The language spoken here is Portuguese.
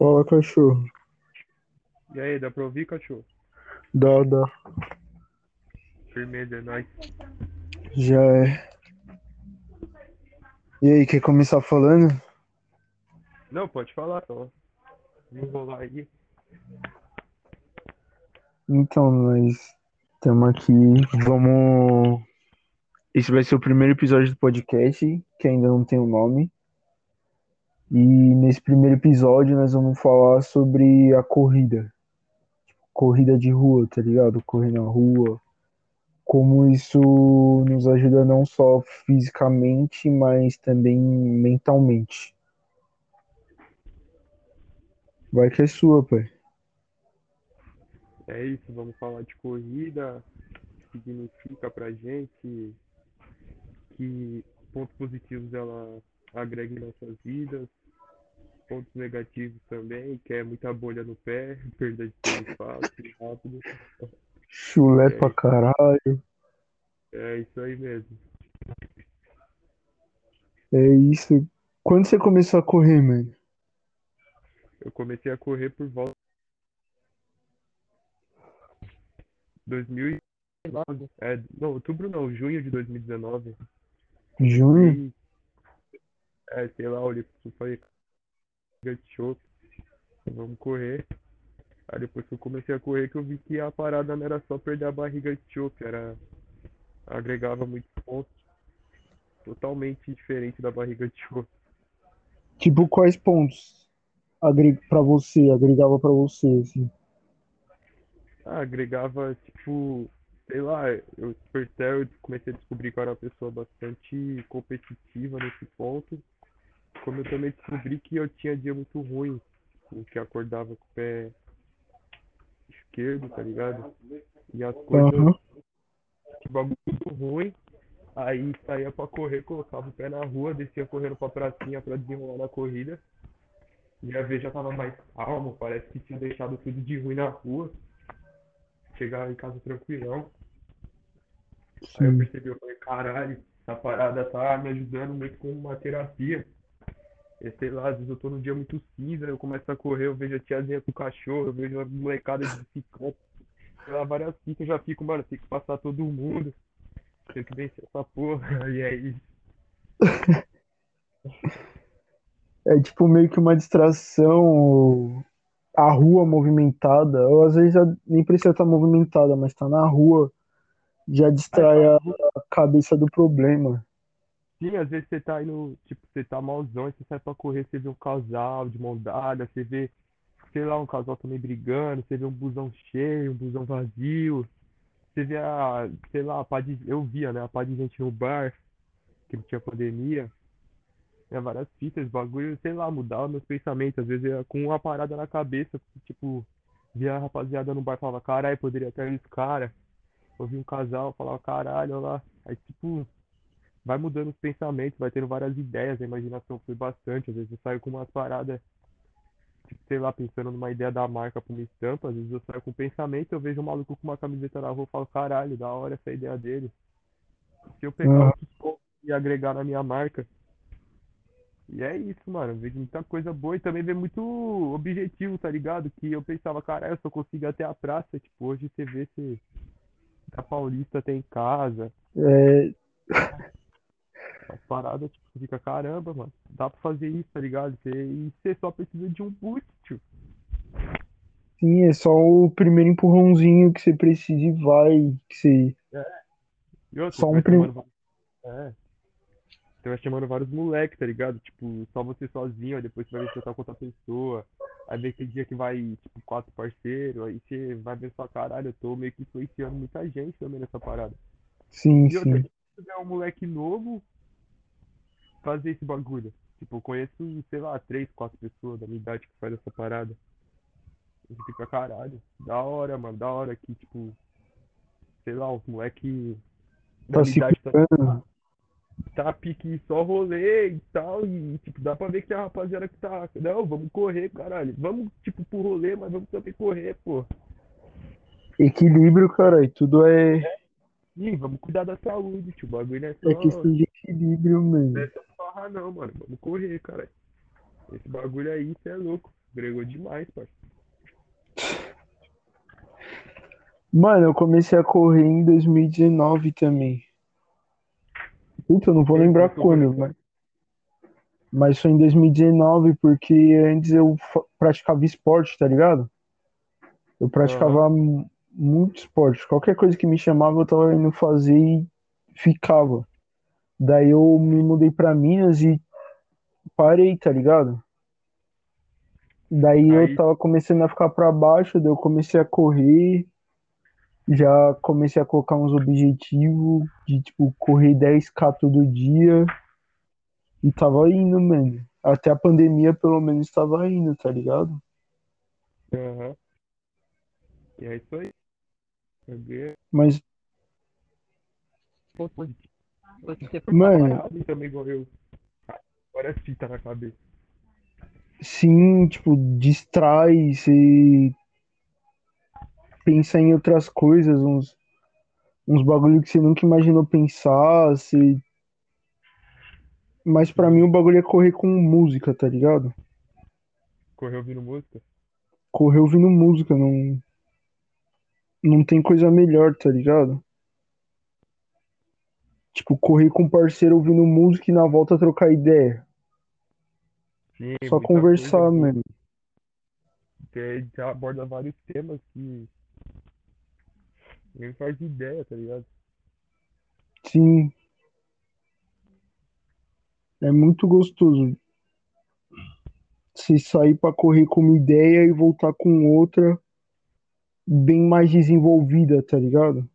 Fala, cachorro. E aí, dá pra ouvir, cachorro? Dá, dá. Firmeza, é nóis. Já é. E aí, quer começar falando? Não, pode falar, só. Enrolar aí. Então, nós estamos aqui. Vamos. Esse vai ser o primeiro episódio do podcast, que ainda não tem o um nome. E nesse primeiro episódio nós vamos falar sobre a corrida. Corrida de rua, tá ligado? Correr na rua. Como isso nos ajuda não só fisicamente, mas também mentalmente. Vai que é sua, pai. É isso, vamos falar de corrida, significa pra gente, que pontos positivos ela agrega em nossas vidas, pontos negativos também, que é muita bolha no pé, perda de tempo fácil, rápido. Chulé É pra caralho. é isso aí mesmo. É isso. Quando você começou a correr, mano? Eu comecei a correr por volta de 2019. É, não, outubro não, junho de 2019. Junho? Comecei, é, sei lá, pro falei, show, vamos correr. Aí depois que eu comecei a correr que eu vi que a parada não era só perder a barriga de chope, era agregava muitos pontos, totalmente diferente da barriga de chope. Tipo, quais pontos agre... pra você, agregava pra você, assim? Ah, agregava, tipo, sei lá, eu despertei, eu comecei a descobrir que eu era uma pessoa bastante competitiva nesse ponto. Como eu também descobri que eu tinha dia muito ruim, em que acordava com o pé esquerdo, tá ligado? E as coisas, que bagulho muito ruim. Aí saía pra correr, colocava o pé na rua, descia correndo pra pracinha pra desenrolar na corrida. Minha vez já tava mais calmo, parece que tinha deixado tudo de ruim na rua. Chegava em casa tranquilão. Aí eu Sim. percebi, eu falei, caralho, essa parada tá me ajudando muito com uma terapia. Sei lá, às vezes eu tô num dia muito cinza, eu começo a correr, eu vejo a tiazinha com o cachorro, eu vejo a molecada de bicicleta, sei lá, várias fitas, eu já fico, mano, tem que passar todo mundo, tenho que vencer essa porra, e é isso. É tipo meio que uma distração, a rua movimentada, ou às vezes nem precisa estar movimentada, mas tá na rua, já distrai a cabeça do problema. Sim, às vezes você tá indo, tipo, você tá malzão, e você sai pra correr, você vê um casal de mão dada, você vê, sei lá, um casal também brigando, você vê um busão cheio, um busão vazio, você vê a, sei lá, a pá de, eu via, né, a pá de gente no bar, que não tinha pandemia, tinha várias fitas, bagulho, sei lá, mudava meus pensamentos, às vezes eu com uma parada na cabeça, tipo, via a rapaziada no bar, falava, caralho, poderia ter esse cara, eu vi um casal, falava, caralho, olha lá, aí tipo, vai mudando os pensamentos, vai tendo várias ideias, a imaginação foi bastante, às vezes eu saio com umas paradas, tipo, sei lá, pensando numa ideia da marca pra uma estampa, às vezes eu saio com um pensamento, eu vejo um maluco com uma camiseta na rua, eu falo, caralho, da hora essa ideia dele, se eu pegar Ah, pontos e agregar na minha marca, e é isso, mano. Vejo muita coisa boa e também vejo muito objetivo, tá ligado? Que eu pensava, caralho, eu só consigo ir até a praça. Tipo, hoje você vê se a Paulista tem casa, é, as paradas, tipo, você fica, caramba, mano, dá pra fazer isso, tá ligado? Você, e você só precisa de um boost, tio. sim, é só o primeiro empurrãozinho que você precisa e vai, que você, É. E outra, só um vai prim... chamando. va- É. Você vai chamando vários moleques, tá ligado? Tipo, só você sozinho, aí depois você vai ver se tá com outra pessoa. Aí vem aquele dia que vai, tipo, quatro parceiros, aí você vai ver só, caralho, eu tô meio que influenciando muita gente também nessa parada. Sim, E outra, sim. se tiver um moleque novo, fazer esse bagulho. Tipo, eu conheço, sei lá, três, quatro pessoas da minha idade que faz essa parada. E você fica, caralho, da hora, mano, da hora que, tipo, sei lá, os moleque da Tá idade tá, tá pique só rolê e tal, e, tipo, dá pra ver que a rapaziada que tá, não, vamos correr, caralho, vamos, tipo, pro rolê, mas vamos também correr, pô. Equilíbrio, cara, e tudo é, Ih, vamos cuidar da saúde, tio, o bagulho não é é só, questão de equilíbrio mesmo. é só farra não, mano, vamos correr, caralho. Esse bagulho aí, cê é louco. Agregou demais, parça. Mano, eu comecei a correr em 2019 também. Puta, eu não vou lembrar quando, mas, mas foi em 2019, porque antes eu praticava esporte, tá ligado? Eu praticava mu- muito esporte. Qualquer coisa que me chamava, eu tava indo fazer e ficava. Daí eu me mudei pra Minas e parei, tá ligado? Daí eu Aí- tava começando a ficar pra baixo, daí eu comecei a correr, já comecei a colocar uns objetivos de tipo correr 10k todo dia e tava indo, mano. Até a pandemia pelo menos tava indo, tá ligado? Aham. E é isso aí. Mas, ponto Você Mano. parado também igual eu. Agora é fita na cabeça. sim, tipo, distrai, você pensa em outras coisas, uns, uns bagulho que você nunca imaginou pensar, você... Mas pra mim o bagulho é correr com música, tá ligado? Correu ouvindo música? correr ouvindo música, não. Não tem coisa melhor, tá ligado? Tipo, correr com um parceiro ouvindo música e na volta trocar ideia. Sim, Só conversar. Que já aborda vários temas que nem faz ideia, tá ligado? Sim. É muito gostoso. Se sair pra correr com uma ideia e voltar com outra bem mais desenvolvida, tá ligado?